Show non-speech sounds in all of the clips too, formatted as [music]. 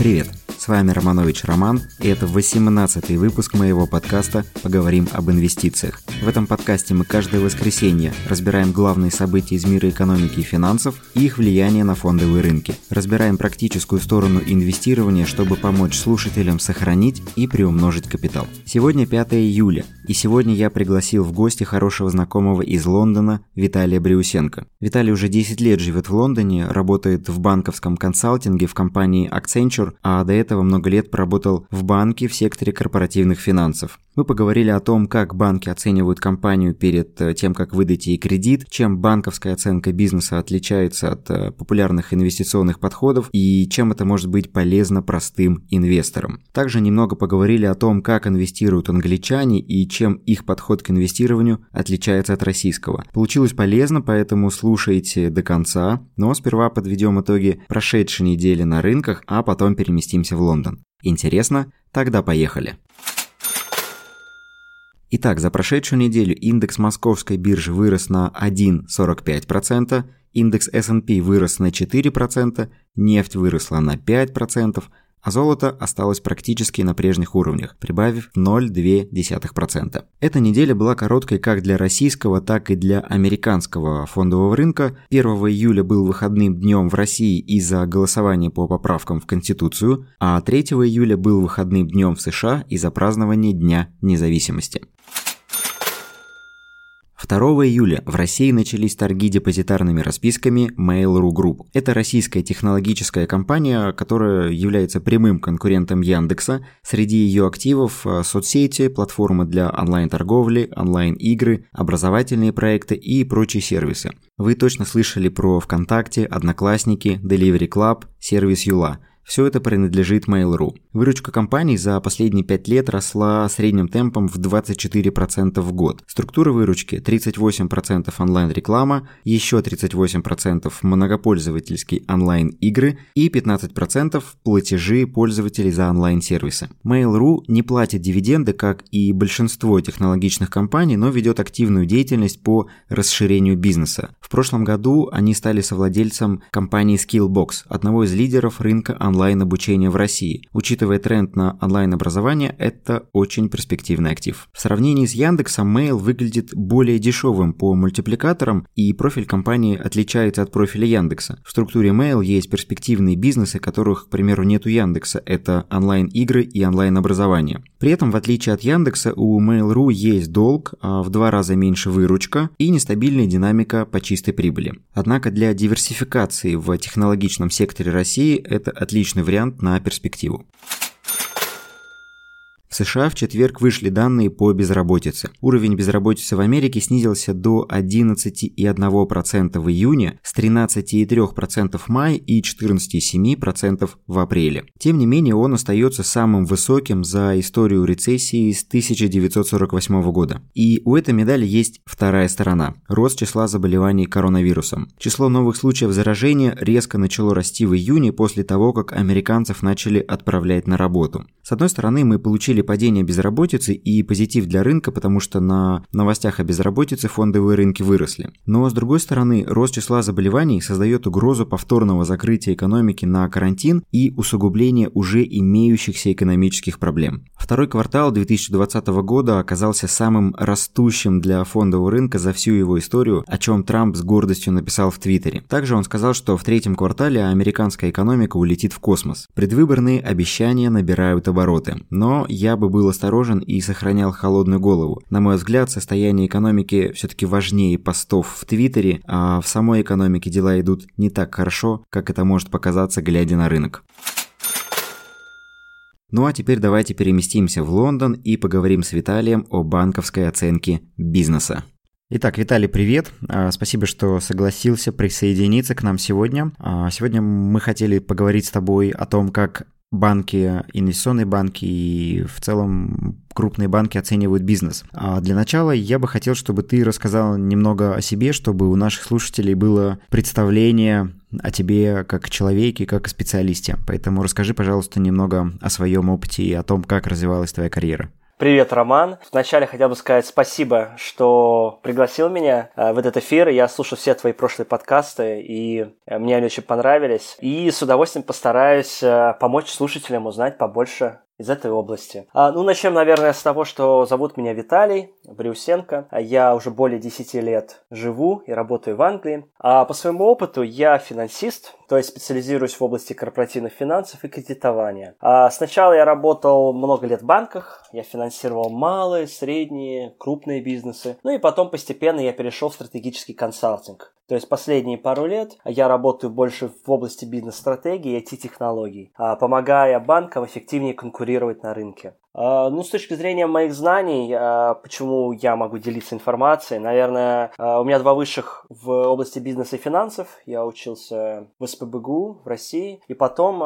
Привет! Вами Романович Роман, и это 18-й выпуск моего подкаста «Поговорим об инвестициях». В этом подкасте мы каждое воскресенье разбираем главные события из мира экономики и финансов и их влияние на фондовые рынки. Разбираем практическую сторону инвестирования, чтобы помочь слушателям сохранить и приумножить капитал. Сегодня 5 июля, и сегодня я пригласил в гости хорошего знакомого из Лондона Виталия Бриусенко. Виталий уже 10 лет живет в Лондоне, работает в банковском консалтинге в компании Accenture, а до этого этого много лет проработал в банке в секторе корпоративных финансов. Мы поговорили о том, как банки оценивают компанию перед э, тем, как выдать ей кредит, чем банковская оценка бизнеса отличается от э, популярных инвестиционных подходов и чем это может быть полезно простым инвесторам. Также немного поговорили о том, как инвестируют англичане и чем их подход к инвестированию отличается от российского. Получилось полезно, поэтому слушайте до конца, но сперва подведем итоги прошедшей недели на рынках, а потом переместимся в Лондон. Интересно? Тогда поехали. Итак, за прошедшую неделю индекс московской биржи вырос на 1,45%, индекс S&P вырос на 4%, нефть выросла на 5%, а золото осталось практически на прежних уровнях, прибавив 0,2%. Эта неделя была короткой как для российского, так и для американского фондового рынка. 1 июля был выходным днем в России из-за голосования по поправкам в Конституцию, а 3 июля был выходным днем в США из-за празднования Дня независимости. 2 июля в России начались торги депозитарными расписками Mail.ru Group. Это российская технологическая компания, которая является прямым конкурентом Яндекса. Среди ее активов э, соцсети, платформы для онлайн-торговли, онлайн-игры, образовательные проекты и прочие сервисы. Вы точно слышали про ВКонтакте, Одноклассники, Delivery Club, сервис Юла – все это принадлежит Mail.ru. Выручка компании за последние 5 лет росла средним темпом в 24% в год. Структура выручки 38% онлайн-реклама, еще 38% многопользовательские онлайн-игры и 15% платежи пользователей за онлайн-сервисы. Mail.ru не платит дивиденды, как и большинство технологичных компаний, но ведет активную деятельность по расширению бизнеса. В прошлом году они стали совладельцем компании Skillbox, одного из лидеров рынка онлайн онлайн-обучения в России. Учитывая тренд на онлайн-образование, это очень перспективный актив. В сравнении с Яндексом, Mail выглядит более дешевым по мультипликаторам, и профиль компании отличается от профиля Яндекса. В структуре Mail есть перспективные бизнесы, которых, к примеру, нет у Яндекса. Это онлайн-игры и онлайн-образование. При этом, в отличие от Яндекса, у Mail.ru есть долг, а в два раза меньше выручка и нестабильная динамика по чистой прибыли. Однако для диверсификации в технологичном секторе России это отличный отличный вариант на перспективу. В США в четверг вышли данные по безработице. Уровень безработицы в Америке снизился до 11,1% в июне, с 13,3% в мае и 14,7% в апреле. Тем не менее, он остается самым высоким за историю рецессии с 1948 года. И у этой медали есть вторая сторона – рост числа заболеваний коронавирусом. Число новых случаев заражения резко начало расти в июне после того, как американцев начали отправлять на работу. С одной стороны, мы получили получили падение безработицы и позитив для рынка, потому что на новостях о безработице фондовые рынки выросли. Но с другой стороны, рост числа заболеваний создает угрозу повторного закрытия экономики на карантин и усугубления уже имеющихся экономических проблем. Второй квартал 2020 года оказался самым растущим для фондового рынка за всю его историю, о чем Трамп с гордостью написал в Твиттере. Также он сказал, что в третьем квартале американская экономика улетит в космос. Предвыборные обещания набирают обороты. Но я я бы был осторожен и сохранял холодную голову. На мой взгляд, состояние экономики все-таки важнее постов в Твиттере, а в самой экономике дела идут не так хорошо, как это может показаться, глядя на рынок. Ну а теперь давайте переместимся в Лондон и поговорим с Виталием о банковской оценке бизнеса. Итак, Виталий, привет. А, спасибо, что согласился присоединиться к нам сегодня. А, сегодня мы хотели поговорить с тобой о том, как банки, инвестиционные банки и в целом крупные банки оценивают бизнес. А для начала я бы хотел, чтобы ты рассказал немного о себе, чтобы у наших слушателей было представление о тебе как человеке, как специалисте. Поэтому расскажи, пожалуйста, немного о своем опыте и о том, как развивалась твоя карьера. Привет, Роман. Вначале хотел бы сказать спасибо, что пригласил меня в этот эфир. Я слушал все твои прошлые подкасты, и мне они очень понравились. И с удовольствием постараюсь помочь слушателям узнать побольше из этой области. А, ну, начнем, наверное, с того, что зовут меня Виталий Брюсенко. Я уже более 10 лет живу и работаю в Англии. А по своему опыту я финансист, то есть специализируюсь в области корпоративных финансов и кредитования. А сначала я работал много лет в банках, я финансировал малые, средние, крупные бизнесы. Ну и потом постепенно я перешел в стратегический консалтинг. То есть последние пару лет я работаю больше в области бизнес-стратегии и IT-технологий, а, помогая банкам эффективнее конкурировать на рынке. А, ну, с точки зрения моих знаний, а, почему я могу делиться информацией, наверное, у меня два высших в области бизнеса и финансов. Я учился в СПБГУ в России, и потом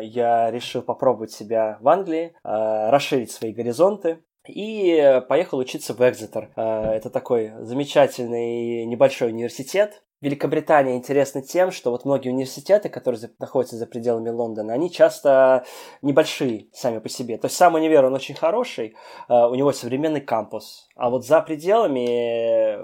я решил попробовать себя в Англии, расширить свои горизонты. И поехал учиться в Экзетер. Это такой замечательный небольшой университет, Великобритания интересна тем, что вот многие университеты, которые находятся за пределами Лондона, они часто небольшие сами по себе. То есть сам универ, он очень хороший, э, у него современный кампус. А вот за пределами,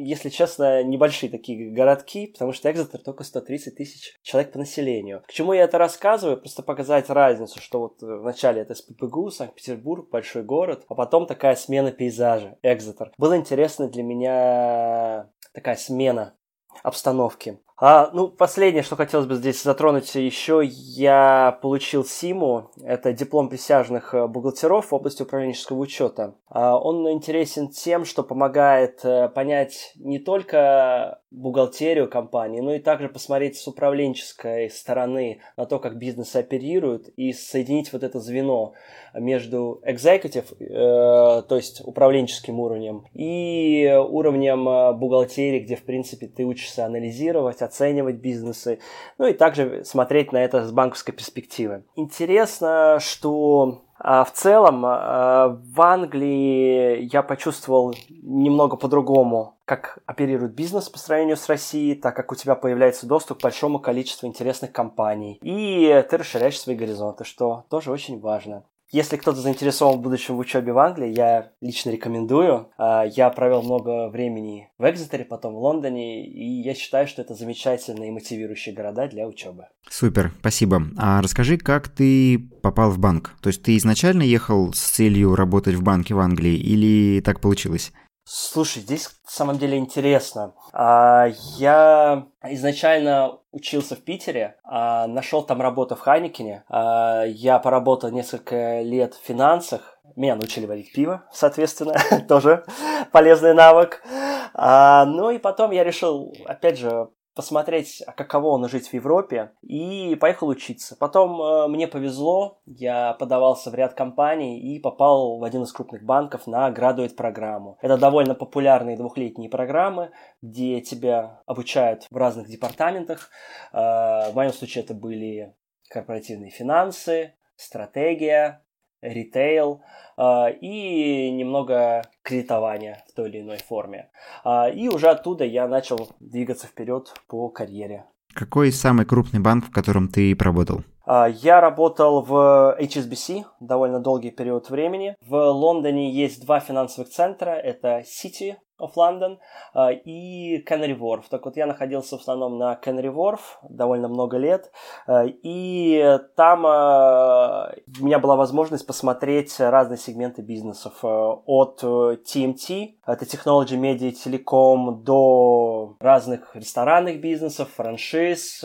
если честно, небольшие такие городки, потому что Экзетер только 130 тысяч человек по населению. К чему я это рассказываю? Просто показать разницу, что вот вначале это СППГУ, Санкт-Петербург, большой город, а потом такая смена пейзажа, Экзетер. Было интересно для меня такая смена обстановки. А, ну, последнее, что хотелось бы здесь затронуть еще, я получил СИМу, это диплом присяжных э, бухгалтеров в области управленческого учета. А, он интересен тем, что помогает э, понять не только бухгалтерию компании, но и также посмотреть с управленческой стороны на то, как бизнес оперирует, и соединить вот это звено между executive, э, то есть управленческим уровнем, и уровнем э, бухгалтерии, где, в принципе, ты учишься анализировать, оценивать бизнесы, ну и также смотреть на это с банковской перспективы. Интересно, что а в целом а, в Англии я почувствовал немного по-другому, как оперирует бизнес по сравнению с Россией, так как у тебя появляется доступ к большому количеству интересных компаний. И ты расширяешь свои горизонты, что тоже очень важно. Если кто-то заинтересован в будущем в учебе в Англии, я лично рекомендую. А, я провел много времени в Экзетере, потом в Лондоне, и я считаю, что это замечательные и мотивирующие города для учебы. Супер, спасибо. А расскажи, как ты попал в банк? То есть ты изначально ехал с целью работать в банке в Англии или так получилось? Слушай, здесь на самом деле интересно. А, я изначально учился в Питере, а, нашел там работу в Хайникине. А, я поработал несколько лет в финансах. Меня научили варить пиво, соответственно, [laughs] тоже полезный навык. Ну и потом я решил, опять же, посмотреть, а каково он жить в Европе, и поехал учиться. Потом э, мне повезло, я подавался в ряд компаний и попал в один из крупных банков на градует программу. Это довольно популярные двухлетние программы, где тебя обучают в разных департаментах. Э, в моем случае это были корпоративные финансы, стратегия, ритейл э, и немного кредитования в той или иной форме. Э, и уже оттуда я начал двигаться вперед по карьере. Какой самый крупный банк, в котором ты поработал? Э, я работал в HSBC довольно долгий период времени. В Лондоне есть два финансовых центра. Это City of London uh, и Canary Wharf. Так вот, я находился в основном на Canary Wharf довольно много лет, uh, и там uh, у меня была возможность посмотреть разные сегменты бизнесов от TMT, это Technology, Media, Telecom, до разных ресторанных бизнесов, франшиз,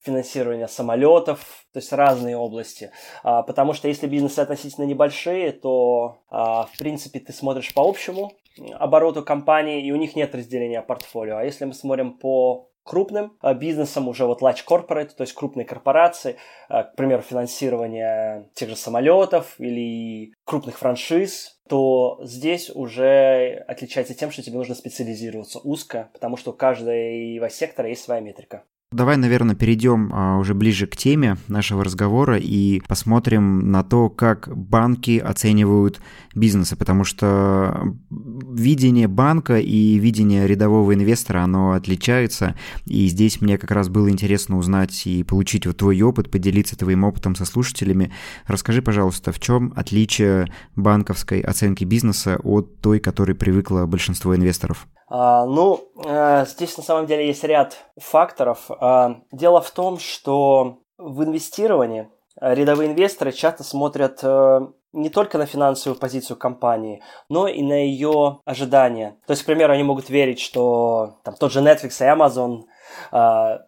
финансирования самолетов, то есть разные области. Потому что если бизнесы относительно небольшие, то, в принципе, ты смотришь по общему обороту компании, и у них нет разделения портфолио. А если мы смотрим по крупным э, бизнесам, уже вот large corporate, то есть крупные корпорации, э, к примеру, финансирование тех же самолетов или крупных франшиз, то здесь уже отличается тем, что тебе нужно специализироваться узко, потому что у каждого сектора есть своя метрика. Давай, наверное, перейдем а, уже ближе к теме нашего разговора и посмотрим на то, как банки оценивают бизнесы, потому что видение банка и видение рядового инвестора, оно отличается, и здесь мне как раз было интересно узнать и получить вот твой опыт, поделиться твоим опытом со слушателями. Расскажи, пожалуйста, в чем отличие банковской оценки бизнеса от той, которой привыкло большинство инвесторов? А, ну, а, здесь на самом деле есть ряд факторов. А, дело в том, что в инвестировании рядовые инвесторы часто смотрят а, не только на финансовую позицию компании, но и на ее ожидания. То есть, к примеру, они могут верить, что там, тот же Netflix и Amazon а,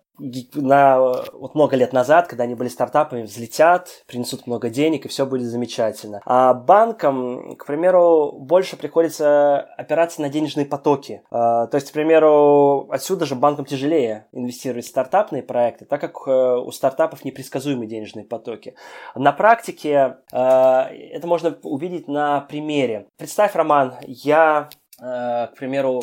на, вот много лет назад, когда они были стартапами, взлетят, принесут много денег, и все будет замечательно. А банкам, к примеру, больше приходится опираться на денежные потоки. А, то есть, к примеру, отсюда же банкам тяжелее инвестировать в стартапные проекты, так как э, у стартапов непредсказуемые денежные потоки. На практике э, это можно увидеть на примере. Представь, Роман, я к примеру,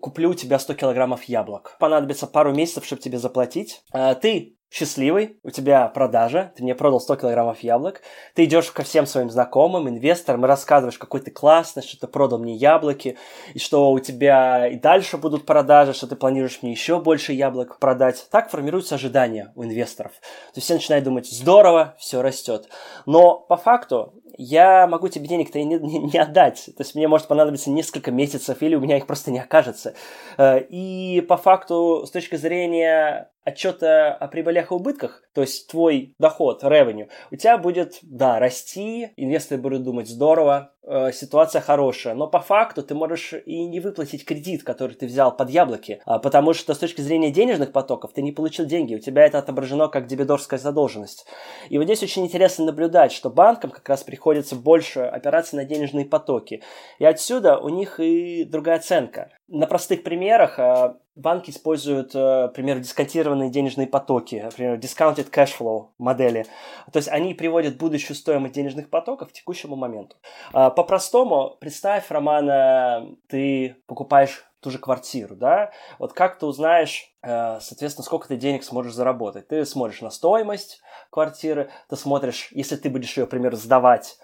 куплю у тебя 100 килограммов яблок. Понадобится пару месяцев, чтобы тебе заплатить. Э, ты счастливый, у тебя продажа, ты мне продал 100 килограммов яблок, ты идешь ко всем своим знакомым, инвесторам и рассказываешь, какой ты классный, что ты продал мне яблоки, и что у тебя и дальше будут продажи, что ты планируешь мне еще больше яблок продать. Так формируются ожидания у инвесторов. То есть все начинают думать, здорово, все растет. Но по факту я могу тебе денег-то и не, не, не отдать. То есть мне может понадобиться несколько месяцев, или у меня их просто не окажется. Э, и по факту, с точки зрения отчета о прибылях и убытках, то есть твой доход, revenue, у тебя будет, да, расти, инвесторы будут думать, здорово, э, ситуация хорошая, но по факту ты можешь и не выплатить кредит, который ты взял под яблоки, а, потому что с точки зрения денежных потоков ты не получил деньги, у тебя это отображено как дебидорская задолженность. И вот здесь очень интересно наблюдать, что банкам как раз приходится больше опираться на денежные потоки. И отсюда у них и другая оценка. На простых примерах а, банки используют, э, например, дисконтированные денежные потоки, например, discounted cash flow модели. То есть они приводят будущую стоимость денежных потоков к текущему моменту. А, по-простому, представь, Романа, ты покупаешь ту же квартиру, да, вот как ты узнаешь, э, соответственно, сколько ты денег сможешь заработать. Ты смотришь на стоимость квартиры, ты смотришь, если ты будешь ее, например, сдавать,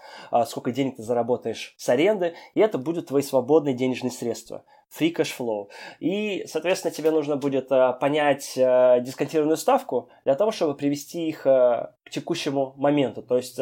сколько денег ты заработаешь с аренды, и это будут твои свободные денежные средства free cash flow. И, соответственно, тебе нужно будет э, понять э, дисконтированную ставку для того, чтобы привести их э, к текущему моменту. То есть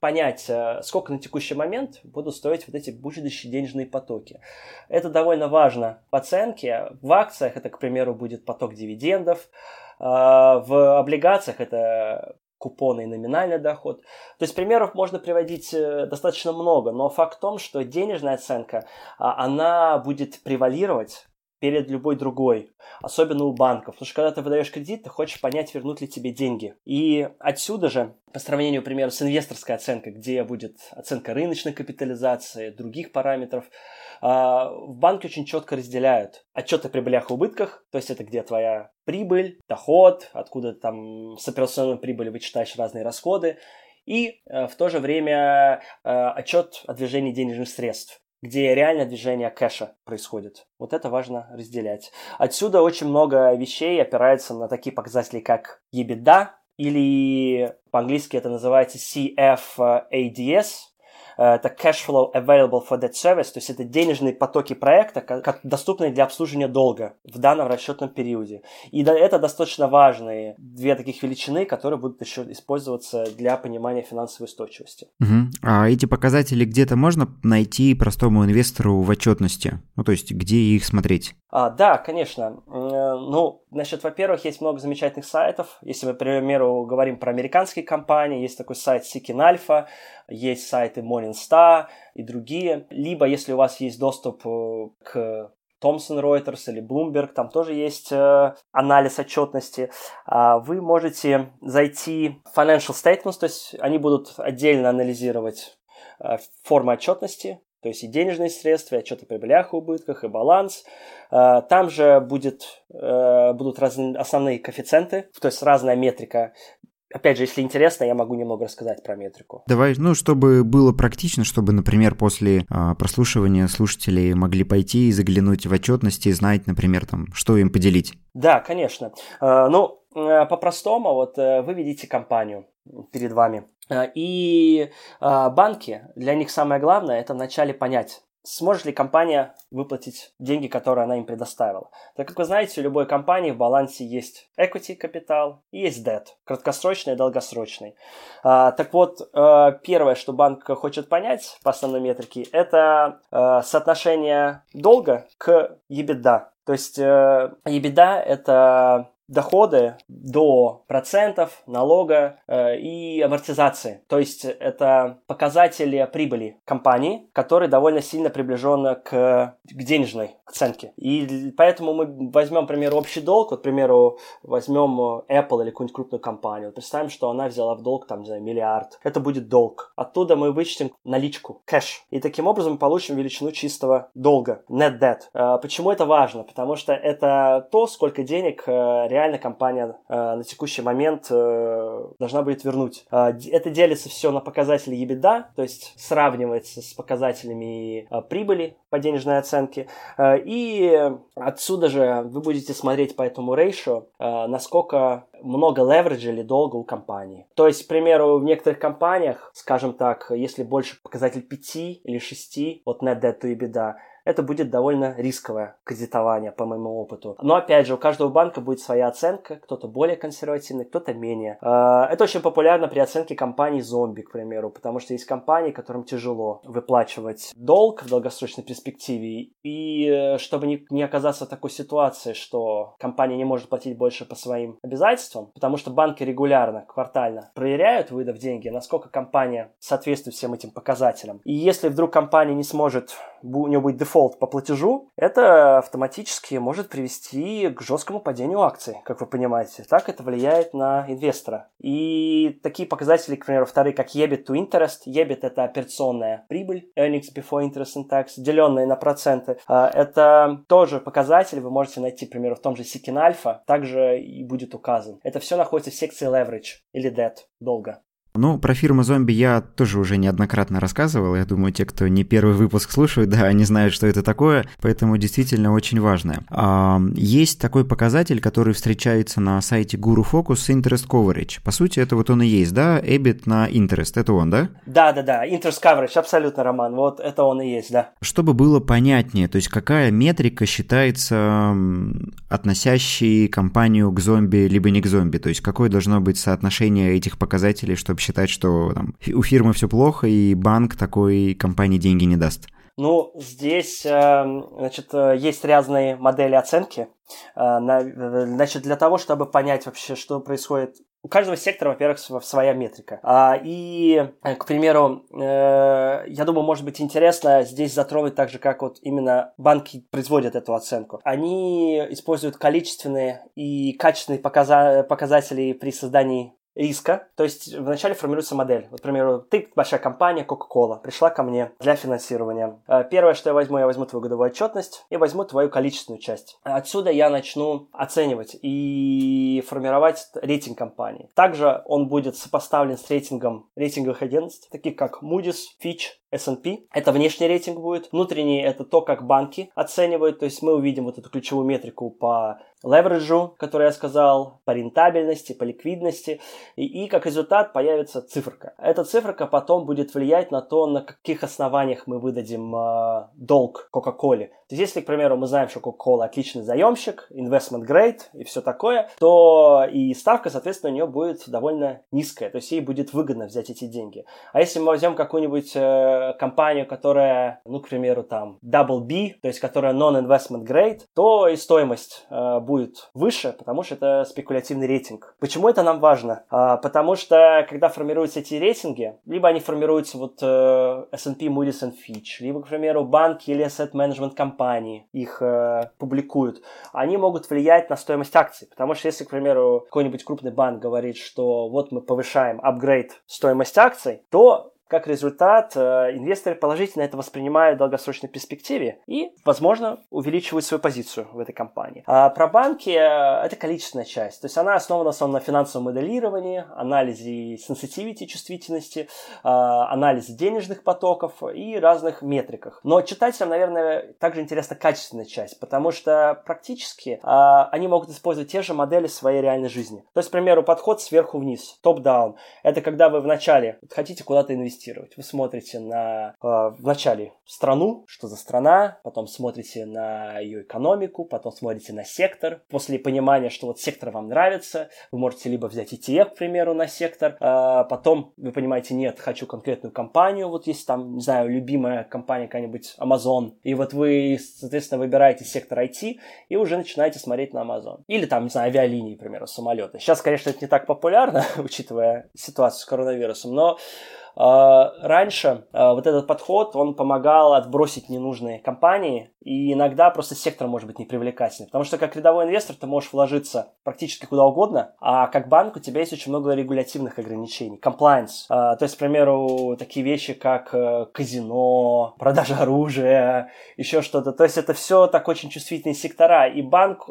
понять, сколько на текущий момент будут стоить вот эти будущие денежные потоки. Это довольно важно в оценке. В акциях это, к примеру, будет поток дивидендов. В облигациях это купоны и номинальный доход. То есть примеров можно приводить э, достаточно много, но факт в том, что денежная оценка, а, она будет превалировать перед любой другой, особенно у банков. Потому что когда ты выдаешь кредит, ты хочешь понять, вернут ли тебе деньги. И отсюда же, по сравнению, например, с инвесторской оценкой, где будет оценка рыночной капитализации, других параметров, а, в банке очень четко разделяют отчеты о прибылях и убытках, то есть это где твоя прибыль, доход, откуда там с операционной прибыли вычитаешь разные расходы, и э, в то же время э, отчет о движении денежных средств где реально движение кэша происходит. Вот это важно разделять. Отсюда очень много вещей опирается на такие показатели, как EBITDA, или по-английски это называется CFADS, это cash flow available for that service, то есть это денежные потоки проекта, как доступные для обслуживания долга в данном расчетном периоде. И это достаточно важные две таких величины, которые будут еще использоваться для понимания финансовой устойчивости. Угу. А эти показатели где-то можно найти простому инвестору в отчетности? Ну, то есть где их смотреть? А, да, конечно. Э, ну, значит, во-первых, есть много замечательных сайтов. Если мы, к примеру, говорим про американские компании, есть такой сайт Seeking Alpha, есть сайты Morningstar и другие. Либо, если у вас есть доступ э, к Thomson Reuters или Bloomberg, там тоже есть э, анализ отчетности. Э, вы можете зайти в Financial Statements, то есть они будут отдельно анализировать э, формы отчетности, то есть и денежные средства, и отчет о прибылях и убытках, и баланс. Э, там же будет, э, будут разные основные коэффициенты, то есть разная метрика Опять же, если интересно, я могу немного рассказать про метрику. Давай, ну, чтобы было практично, чтобы, например, после а, прослушивания слушатели могли пойти и заглянуть в отчетности и знать, например, там, что им поделить. Да, конечно. А, ну, э, по-простому, вот э, вы видите компанию перед вами. И банки, для них самое главное, это вначале понять, сможет ли компания выплатить деньги, которые она им предоставила. Так как вы знаете, у любой компании в балансе есть equity капитал и есть debt, краткосрочный и долгосрочный. Так вот, первое, что банк хочет понять по основной метрике, это соотношение долга к EBITDA. То есть э, EBITDA – это доходы до процентов, налога э, и амортизации. То есть это показатели прибыли компании, которые довольно сильно приближены к, к денежной оценке. И поэтому мы возьмем, к примеру, общий долг, вот, к примеру, возьмем Apple или какую-нибудь крупную компанию. Представим, что она взяла в долг, там, не знаю, миллиард. Это будет долг. Оттуда мы вычтем наличку, кэш. И таким образом получим величину чистого долга, net debt. Э, почему это важно? Потому что это то, сколько денег э, реально компания э, на текущий момент э, должна будет вернуть. Э, это делится все на показатели EBITDA, то есть сравнивается с показателями э, прибыли по денежной оценке. Э, и отсюда же вы будете смотреть по этому ratio, э, насколько много левериджа или долга у компании. То есть, к примеру, в некоторых компаниях, скажем так, если больше показатель 5 или 6, вот net debt to EBITDA, это будет довольно рисковое кредитование, по моему опыту. Но, опять же, у каждого банка будет своя оценка, кто-то более консервативный, кто-то менее. А, это очень популярно при оценке компаний зомби, к примеру, потому что есть компании, которым тяжело выплачивать долг в долгосрочной перспективе, и э, чтобы не, оказаться в такой ситуации, что компания не может платить больше по своим обязательствам, потому что банки регулярно, квартально проверяют, выдав деньги, насколько компания соответствует всем этим показателям. И если вдруг компания не сможет, у нее будет дефолт по платежу, это автоматически может привести к жесткому падению акций, как вы понимаете. Так это влияет на инвестора. И такие показатели, к примеру, вторые, как EBIT to interest. EBIT – это операционная прибыль, earnings before interest and tax, деленные на проценты. А, это тоже показатель, вы можете найти, к примеру, в том же Seeking Alpha, также и будет указан. Это все находится в секции leverage или debt, долго. Ну, про фирму зомби я тоже уже неоднократно рассказывал. Я думаю, те, кто не первый выпуск слушают, да, они знают, что это такое, поэтому действительно очень важное. А, есть такой показатель, который встречается на сайте Guru Focus Interest Coverage. По сути, это вот он и есть, да? EBIT на interest, это он, да? Да, да, да, interest coverage, абсолютно, Роман, вот это он и есть, да. Чтобы было понятнее, то есть какая метрика считается относящей компанию к зомби, либо не к зомби, то есть какое должно быть соотношение этих показателей, чтобы считать, что там, у фирмы все плохо, и банк такой компании деньги не даст? Ну, здесь, эм, значит, э, есть разные модели оценки. Э, значит, для того, чтобы понять вообще, что происходит у каждого сектора, во-первых, своя метрика. А, и, э, к примеру, я думаю, может быть интересно здесь затронуть так же, как вот именно банки производят эту оценку. Они используют количественные и качественные показатели при создании риска. То есть вначале формируется модель. Вот, к примеру, ты большая компания Coca-Cola пришла ко мне для финансирования. Э, первое, что я возьму, я возьму твою годовую отчетность и возьму твою количественную часть. Отсюда я начну оценивать и формировать рейтинг компании. Также он будет сопоставлен с рейтингом рейтинговых агентств, таких как Moody's, Fitch, S&P. Это внешний рейтинг будет. Внутренний – это то, как банки оценивают. То есть мы увидим вот эту ключевую метрику по левериджу, который я сказал, по рентабельности, по ликвидности, и, и как результат появится циферка. Эта циферка потом будет влиять на то, на каких основаниях мы выдадим э, долг Coca-Cola. То есть если, к примеру, мы знаем, что Coca-Cola отличный заемщик, investment grade и все такое, то и ставка, соответственно, у нее будет довольно низкая, то есть ей будет выгодно взять эти деньги. А если мы возьмем какую-нибудь э, компанию, которая, ну, к примеру, там, double B, то есть которая non-investment grade, то и стоимость э, будет выше, потому что это спекулятивный рейтинг. Почему это нам важно? А, потому что, когда формируются эти рейтинги, либо они формируются вот э, S&P, Moody's and Fitch, либо, к примеру, банки или asset management компании их э, публикуют, они могут влиять на стоимость акций. Потому что если, к примеру, какой-нибудь крупный банк говорит, что вот мы повышаем апгрейд стоимость акций, то как результат, э, инвесторы положительно это воспринимают в долгосрочной перспективе и, возможно, увеличивают свою позицию в этой компании. А про банки э, это количественная часть. То есть она основана в на финансовом моделировании, анализе sensitivity, чувствительности, э, анализе денежных потоков и разных метриках. Но читателям, наверное, также интересна качественная часть, потому что практически они могут использовать те же модели в своей реальной жизни. То есть, к примеру, подход сверху вниз, топ-даун. Это когда вы вначале хотите куда-то инвестировать, инвестировать. Вы смотрите на э, вначале страну, что за страна, потом смотрите на ее экономику, потом смотрите на сектор. После понимания, что вот сектор вам нравится, вы можете либо взять ETF, к примеру, на сектор, э, потом вы понимаете, нет, хочу конкретную компанию, вот есть там, не знаю, любимая компания какая-нибудь Amazon, и вот вы, соответственно, выбираете сектор IT и уже начинаете смотреть на Amazon. Или там, не знаю, авиалинии, к примеру, самолеты. Сейчас, конечно, это не так популярно, [laughs] учитывая ситуацию с коронавирусом, но раньше а, вот этот подход, он помогал отбросить ненужные компании, и иногда просто сектор может быть непривлекательный, потому что как рядовой инвестор ты можешь вложиться практически куда угодно, а как банк у тебя есть очень много регулятивных ограничений, compliance, а, то есть, к примеру, такие вещи, как э, казино, продажа оружия, еще что-то, то есть это все так очень чувствительные сектора, и банк,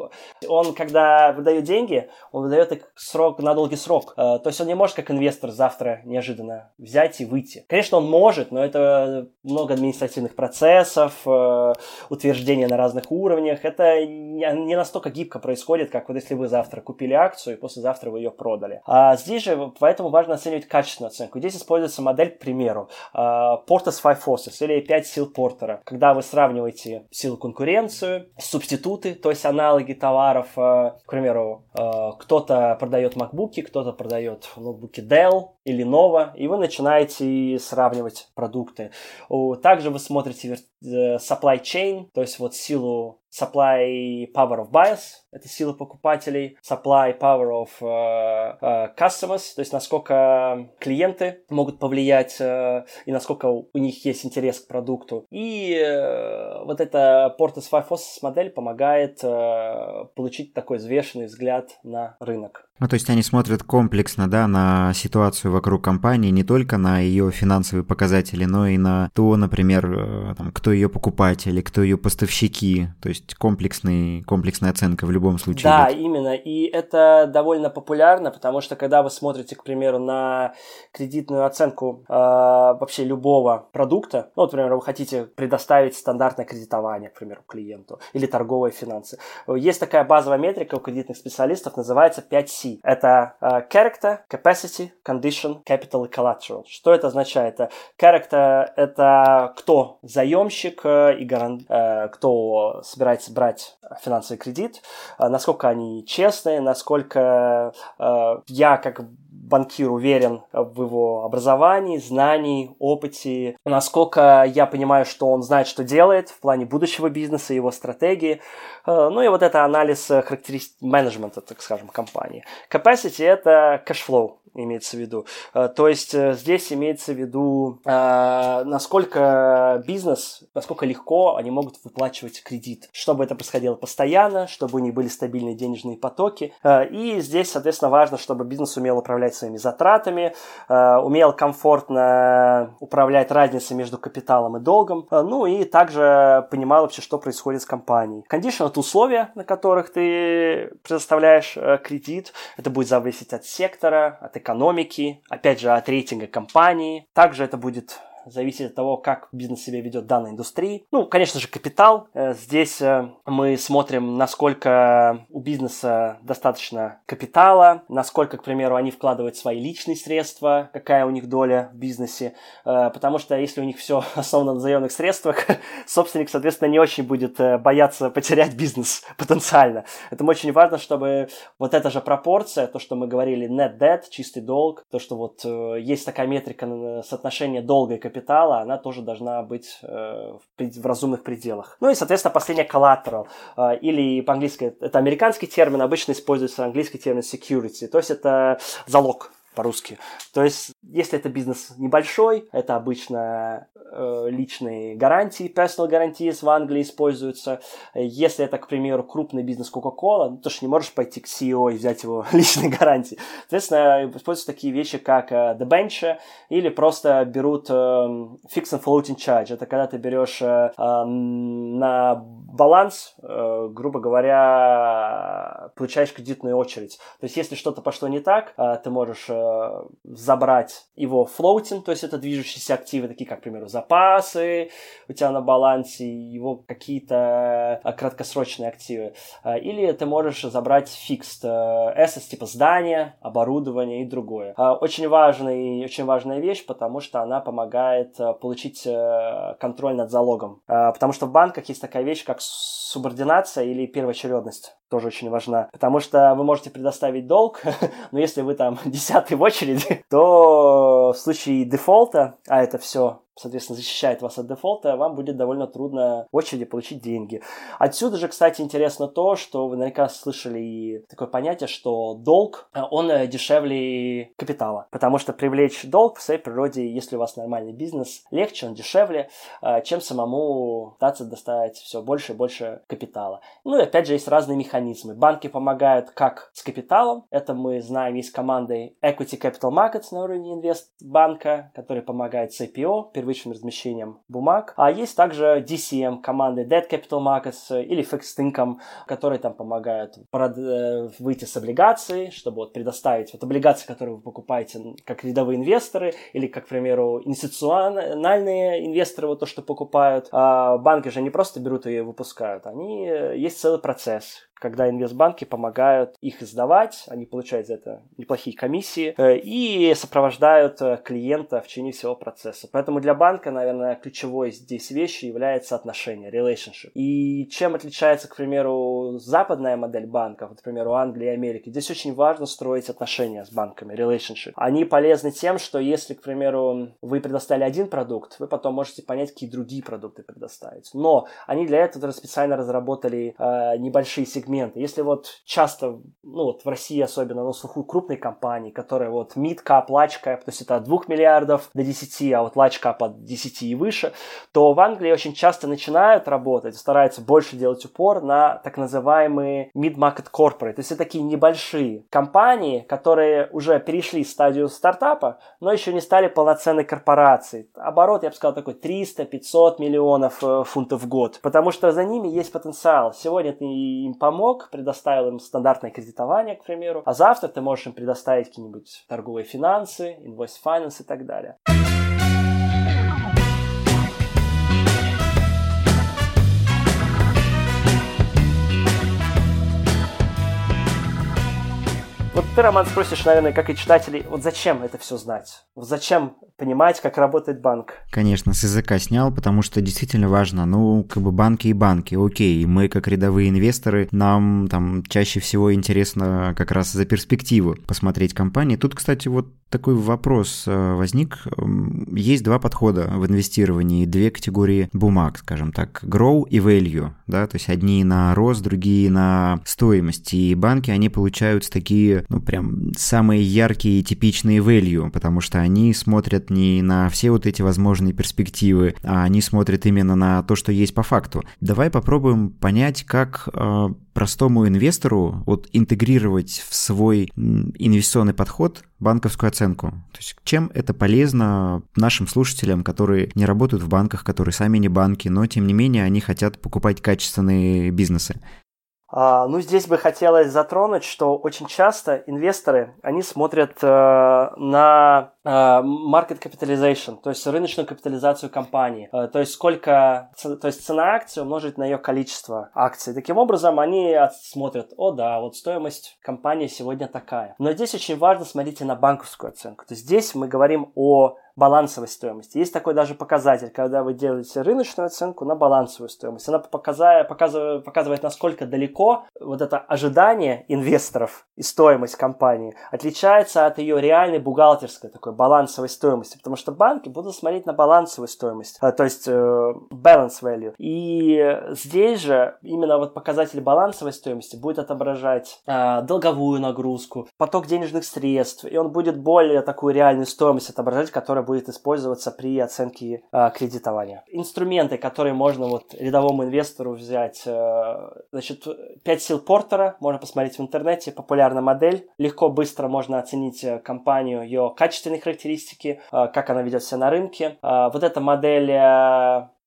он когда выдает деньги, он выдает их срок, на долгий срок, то есть он не может как инвестор завтра неожиданно взять и выйти. Конечно, он может, но это много административных процессов, э, утверждения на разных уровнях. Это не настолько гибко происходит, как вот если вы завтра купили акцию и послезавтра вы ее продали. А здесь же поэтому важно оценивать качественную оценку. Здесь используется модель, к примеру, э, Porter's Five Forces или 5 сил Портера, когда вы сравниваете силу конкуренцию, субституты, то есть аналоги товаров. Э, к примеру, кто-то продает MacBook, кто-то продает ноутбуки Dell или Nova, и вы начинаете начинаете сравнивать продукты. Также вы смотрите э, supply chain, то есть вот силу supply power of buyers, это сила покупателей, supply power of uh, uh, customers, то есть насколько клиенты могут повлиять uh, и насколько у них есть интерес к продукту. И uh, вот эта Five Forces модель помогает uh, получить такой взвешенный взгляд на рынок. Ну, то есть они смотрят комплексно, да, на ситуацию вокруг компании, не только на ее финансовые показатели, но и на то, например, там, кто ее покупатели, кто ее поставщики. То есть есть комплексный, комплексная оценка в любом случае. Да, идет. именно. И это довольно популярно, потому что когда вы смотрите, к примеру, на кредитную оценку э, вообще любого продукта, ну, например, вы хотите предоставить стандартное кредитование, к примеру, клиенту, или торговые финансы. Есть такая базовая метрика у кредитных специалистов, называется 5C. Это э, character, capacity, condition, capital и collateral. Что это означает? Character – это кто заемщик э, и гарант, э, кто собирает собирается брать финансовый кредит, а насколько они честные, насколько э, я как банкир уверен в его образовании, знании, опыте, насколько я понимаю, что он знает, что делает в плане будущего бизнеса, его стратегии. Э, ну и вот это анализ характеристик менеджмента, так скажем, компании. Capacity – это cashflow, имеется в виду. Э, то есть э, здесь имеется в виду, э, насколько бизнес, насколько легко они могут выплачивать кредит, чтобы это происходило постоянно, чтобы у них были стабильные денежные потоки. И здесь, соответственно, важно, чтобы бизнес умел управлять своими затратами, умел комфортно управлять разницей между капиталом и долгом, ну и также понимал вообще, что происходит с компанией. Condition – это условия, на которых ты предоставляешь кредит. Это будет зависеть от сектора, от экономики, опять же, от рейтинга компании. Также это будет зависит от того, как бизнес себя ведет в данной индустрии. Ну, конечно же, капитал. Э, здесь э, мы смотрим, насколько у бизнеса достаточно капитала, насколько, к примеру, они вкладывают свои личные средства, какая у них доля в бизнесе, э, потому что если у них все [laughs] основано на заемных средствах, [laughs] собственник, соответственно, не очень будет бояться потерять бизнес [laughs] потенциально. Этому очень важно, чтобы вот эта же пропорция, то, что мы говорили, net debt, чистый долг, то, что вот есть такая метрика соотношения долга и капитала, капитала, она тоже должна быть э, в, разумных пределах. Ну и, соответственно, последнее collateral, э, или по-английски, это американский термин, обычно используется английский термин security, то есть это залог по-русски. То есть, если это бизнес небольшой, это обычно э, личные гарантии, personal guarantees в Англии используются. Если это, к примеру, крупный бизнес Coca-Cola, ну, ты же не можешь пойти к CEO и взять его [laughs] личные гарантии. Соответственно, используются такие вещи, как э, debenture, или просто берут э, fixed and floating charge. Это когда ты берешь э, э, на баланс, э, грубо говоря, получаешь кредитную очередь. То есть, если что-то пошло не так, э, ты можешь э, забрать его floating, то есть это движущиеся активы, такие как, к примеру, запасы у тебя на балансе, его какие-то э, краткосрочные активы. Э, или ты можешь забрать fixed assets, типа здания, оборудование и другое. Очень, важный, очень важная вещь, потому что она помогает получить контроль над залогом. Потому что в банках есть такая вещь, как субординация или первоочередность тоже очень важна. Потому что вы можете предоставить долг, [laughs] но если вы там десятый в очереди, [laughs] то в случае дефолта, а это все соответственно, защищает вас от дефолта, вам будет довольно трудно в очереди получить деньги. Отсюда же, кстати, интересно то, что вы наверняка слышали такое понятие, что долг, э, он э, дешевле капитала. Потому что привлечь долг в своей природе, если у вас нормальный бизнес, легче, он дешевле, э, чем самому пытаться достать все больше и больше капитала. Ну и опять же, есть разные механизмы. Банки помогают как с капиталом, это мы знаем, есть командой Equity Capital Markets на уровне инвестбанка, который помогает с IPO, первичным размещением бумаг. А есть также DCM команды Debt Capital Markets или Fixed Income, которые там помогают э, выйти с облигаций, чтобы вот предоставить вот облигации, которые вы покупаете как рядовые инвесторы или, как, к примеру, институциональные инвесторы вот то, что покупают. А банки же не просто берут и выпускают, они э, есть целый процесс, когда инвестбанки помогают их издавать, они получают за это неплохие комиссии э, и сопровождают э, клиента в течение всего процесса. Поэтому для банка, наверное, ключевой здесь вещью является отношение, relationship. И чем отличается, к примеру, западная модель банков, например, у Англии и Америки, здесь очень важно строить отношения с банками, relationship. Они полезны тем, что если, к примеру, вы предоставили один продукт, вы потом можете понять, какие другие продукты предоставить. Но они для этого специально разработали э, небольшие сегменты сегменты. Если вот часто, ну вот в России особенно, на слуху крупные компании, которые вот large cap, то есть это от 2 миллиардов до 10, а вот cap от 10 и выше, то в Англии очень часто начинают работать, стараются больше делать упор на так называемые mid-market corporate. То есть это такие небольшие компании, которые уже перешли стадию стартапа, но еще не стали полноценной корпорацией. Оборот, я бы сказал, такой 300-500 миллионов э, фунтов в год. Потому что за ними есть потенциал. Сегодня ты им поможешь помог, предоставил им стандартное кредитование, к примеру, а завтра ты можешь им предоставить какие-нибудь торговые финансы, invoice finance и так далее. Вот ты, Роман, спросишь, наверное, как и читателей, вот зачем это все знать? Вот зачем понимать, как работает банк? Конечно, с языка снял, потому что действительно важно. Ну, как бы банки и банки, окей. Мы, как рядовые инвесторы, нам там чаще всего интересно как раз за перспективу посмотреть компании. Тут, кстати, вот такой вопрос э, возник. Есть два подхода в инвестировании, две категории бумаг, скажем так, grow и value, да, то есть одни на рост, другие на стоимость. И банки, они получаются такие ну, прям самые яркие и типичные value, потому что они смотрят не на все вот эти возможные перспективы, а они смотрят именно на то, что есть по факту. Давай попробуем понять, как э, простому инвестору вот интегрировать в свой инвестиционный подход банковскую оценку. То есть чем это полезно нашим слушателям, которые не работают в банках, которые сами не банки, но тем не менее они хотят покупать качественные бизнесы. А, ну, здесь бы хотелось затронуть, что очень часто инвесторы, они смотрят э, на э, market capitalization, то есть рыночную капитализацию компании, э, то есть сколько, то есть цена акции умножить на ее количество акций. Таким образом, они смотрят, о да, вот стоимость компании сегодня такая. Но здесь очень важно смотрите на банковскую оценку. То есть здесь мы говорим о балансовой стоимости. Есть такой даже показатель, когда вы делаете рыночную оценку на балансовую стоимость. Она показывает, показывает, показывает насколько далеко вот это ожидание инвесторов и стоимость компании отличается от ее реальной бухгалтерской такой балансовой стоимости. Потому что банки будут смотреть на балансовую стоимость, э, то есть э, balance value. И здесь же именно вот показатель балансовой стоимости будет отображать э, долговую нагрузку, поток денежных средств, и он будет более такую реальную стоимость отображать, которая будет использоваться при оценке э, кредитования. Инструменты, которые можно вот рядовому инвестору взять, э, значит, 5 сил Портера, можно посмотреть в интернете, популярная модель, легко, быстро можно оценить э, компанию, ее качественные характеристики, э, как она ведет себя на рынке. Э, вот эта модель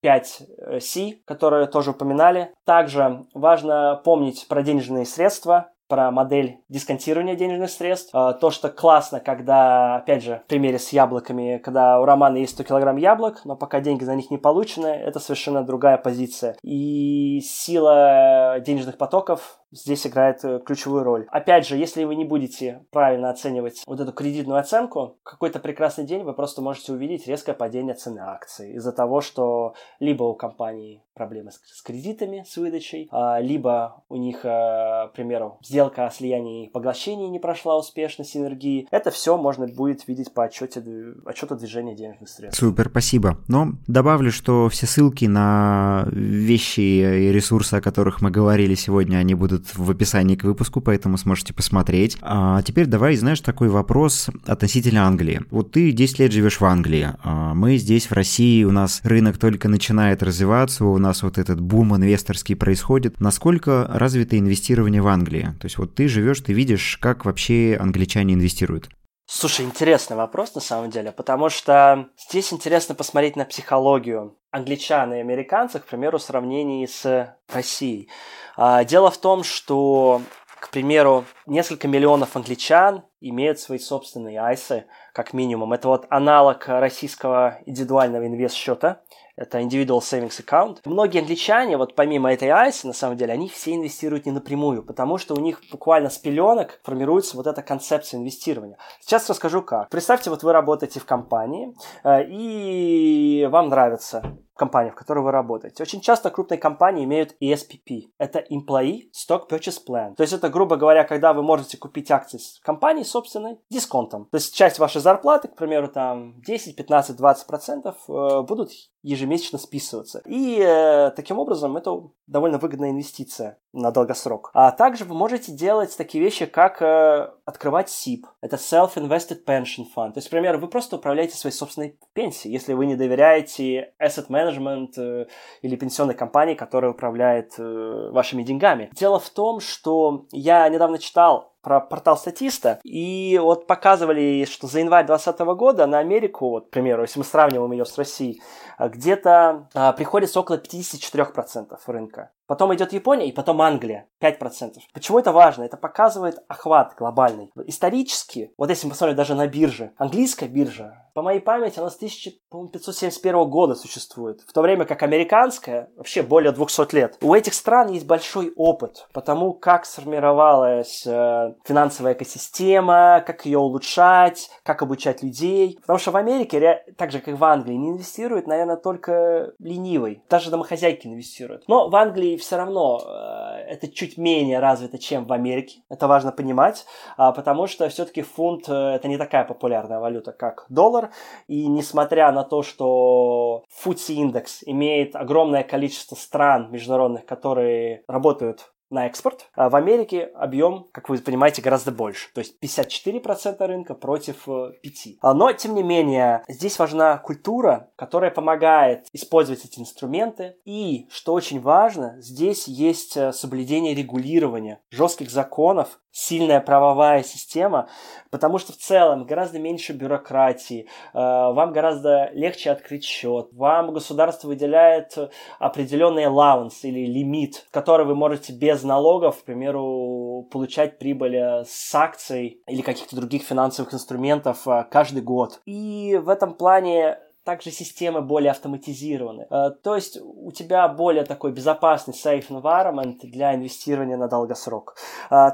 5C, которую тоже упоминали. Также важно помнить про денежные средства, про модель дисконтирования денежных средств. А, то, что классно, когда, опять же, в примере с яблоками, когда у Романа есть 100 килограмм яблок, но пока деньги за них не получены, это совершенно другая позиция. И сила денежных потоков здесь играет э, ключевую роль. Опять же, если вы не будете правильно оценивать вот эту кредитную оценку, какой-то прекрасный день вы просто можете увидеть резкое падение цены акций из-за того, что либо у компании проблемы с, кредитами, с выдачей, а, либо у них, а, к примеру, сделка о слиянии и поглощении не прошла успешно, синергии. Это все можно будет видеть по отчете, отчету движения денежных средств. Супер, спасибо. Но добавлю, что все ссылки на вещи и ресурсы, о которых мы говорили сегодня, они будут будут в описании к выпуску, поэтому сможете посмотреть. А теперь давай, знаешь, такой вопрос относительно Англии. Вот ты 10 лет живешь в Англии, а мы здесь, в России, у нас рынок только начинает развиваться, у нас вот этот бум инвесторский происходит. Насколько развито инвестирование в Англии? То есть вот ты живешь, ты видишь, как вообще англичане инвестируют. Слушай, интересный вопрос на самом деле, потому что здесь интересно посмотреть на психологию англичан и американцев, к примеру, в сравнении с Россией. А, дело в том, что, к примеру, несколько миллионов англичан имеют свои собственные айсы, как минимум. Это вот аналог российского индивидуального инвест-счета – это Individual Savings Account. Многие англичане, вот помимо этой ICE, на самом деле, они все инвестируют не напрямую, потому что у них буквально с пеленок формируется вот эта концепция инвестирования. Сейчас расскажу как. Представьте, вот вы работаете в компании, э, и вам нравится компания, в которой вы работаете. Очень часто крупные компании имеют ESPP. Это Employee Stock Purchase Plan. То есть это, грубо говоря, когда вы можете купить акции компании собственной дисконтом. То есть часть вашей зарплаты, к примеру, там 10, 15, 20 процентов э, будут ежемесячно списываться. И э, таким образом это довольно выгодная инвестиция на долгосрок. А также вы можете делать такие вещи, как э, открывать SIP. Это Self-Invested Pension Fund. То есть, например, вы просто управляете своей собственной пенсией, если вы не доверяете asset management э, или пенсионной компании, которая управляет э, вашими деньгами. Дело в том, что я недавно читал про портал статиста, и вот показывали, что за январь 2020 года на Америку, вот, к примеру, если мы сравниваем ее с Россией, где-то а, приходится около 54% рынка. Потом идет Япония и потом Англия 5%. Почему это важно? Это показывает охват глобальный. Исторически, вот если мы посмотрим даже на бирже, английская биржа, по моей памяти, она с 1571 года существует, в то время как американская вообще более 200 лет. У этих стран есть большой опыт по тому, как сформировалась э, финансовая экосистема, как ее улучшать, как обучать людей. Потому что в Америке, так же как в Англии, не инвестируют, наверное, только ленивый. Даже домохозяйки инвестируют. Но в Англии все равно э, это чуть менее развито, чем в Америке. Это важно понимать, э, потому что все-таки фунт э, это не такая популярная валюта, как доллар. И несмотря на то, что FTSE индекс имеет огромное количество стран международных, которые работают на экспорт. А в Америке объем, как вы понимаете, гораздо больше. То есть 54% рынка против 5%. А, но, тем не менее, здесь важна культура, которая помогает использовать эти инструменты. И, что очень важно, здесь есть э, соблюдение регулирования, жестких законов, сильная правовая система, потому что в целом гораздо меньше бюрократии, э, вам гораздо легче открыть счет, вам государство выделяет определенный allowance или лимит, который вы можете без налогов, к примеру, получать прибыль э, с акций или каких-то других финансовых инструментов э, каждый год. И в этом плане также системы более автоматизированы. Э, то есть у тебя более такой безопасный safe environment для инвестирования на долгосрок.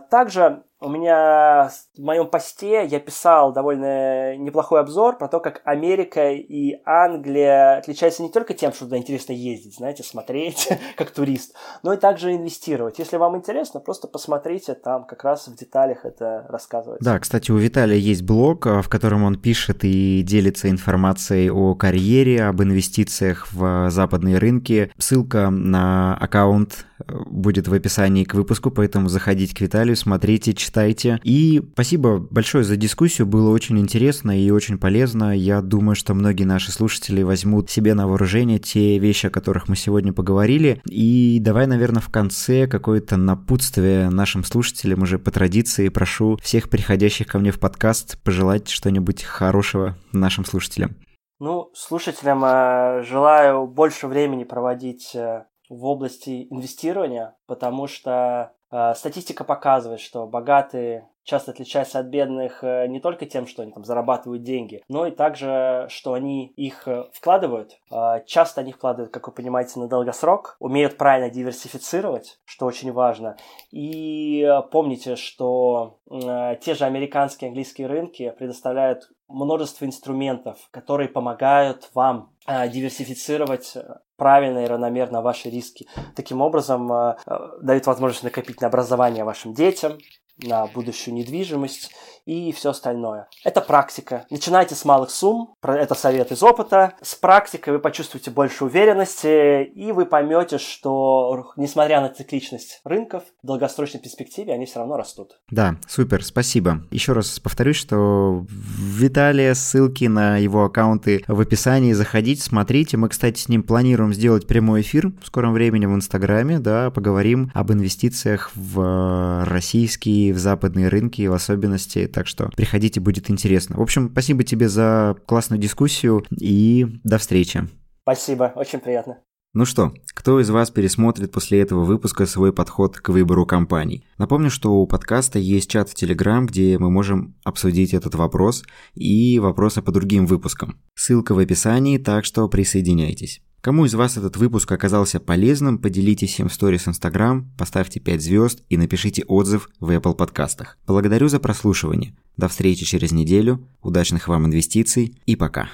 Также у меня в моем посте я писал довольно неплохой обзор про то, как Америка и Англия отличаются не только тем, что туда интересно ездить, знаете, смотреть [laughs] как турист, но и также инвестировать. Если вам интересно, просто посмотрите, там как раз в деталях это рассказывается. Да, кстати, у Виталия есть блог, в котором он пишет и делится информацией о карьере, об инвестициях в западные рынки. Ссылка на аккаунт будет в описании к выпуску, поэтому заходите к Виталию, смотрите, читайте. И спасибо большое за дискуссию, было очень интересно и очень полезно. Я думаю, что многие наши слушатели возьмут себе на вооружение те вещи, о которых мы сегодня поговорили. И давай, наверное, в конце какое-то напутствие нашим слушателям уже по традиции прошу всех приходящих ко мне в подкаст пожелать что-нибудь хорошего нашим слушателям. Ну, слушателям э, желаю больше времени проводить э, в области инвестирования, потому что э, статистика показывает, что богатые часто отличаются от бедных э, не только тем, что они там зарабатывают деньги, но и также, что они их э, вкладывают. Э, часто они вкладывают, как вы понимаете, на долгосрок, умеют правильно диверсифицировать, что очень важно. И помните, что те же американские английские рынки предоставляют множество инструментов, которые помогают вам э, диверсифицировать э, правильно и равномерно ваши риски. Таким образом, э, дают возможность накопить на образование вашим детям, на будущую недвижимость и все остальное. Это практика. Начинайте с малых сумм, это совет из опыта. С практикой вы почувствуете больше уверенности, и вы поймете, что несмотря на цикличность рынков, в долгосрочной перспективе они все равно растут. Да, супер, спасибо. Еще раз повторюсь, что Виталия, ссылки на его аккаунты в описании, заходите, смотрите. Мы, кстати, с ним планируем сделать прямой эфир в скором времени в Инстаграме, да, поговорим об инвестициях в российские, в западные рынки, в особенности так что приходите, будет интересно. В общем, спасибо тебе за классную дискуссию и до встречи. Спасибо, очень приятно. Ну что, кто из вас пересмотрит после этого выпуска свой подход к выбору компаний? Напомню, что у подкаста есть чат в Телеграм, где мы можем обсудить этот вопрос и вопросы по другим выпускам. Ссылка в описании, так что присоединяйтесь. Кому из вас этот выпуск оказался полезным, поделитесь им в сторис Инстаграм, поставьте 5 звезд и напишите отзыв в Apple подкастах. Благодарю за прослушивание. До встречи через неделю, удачных вам инвестиций и пока.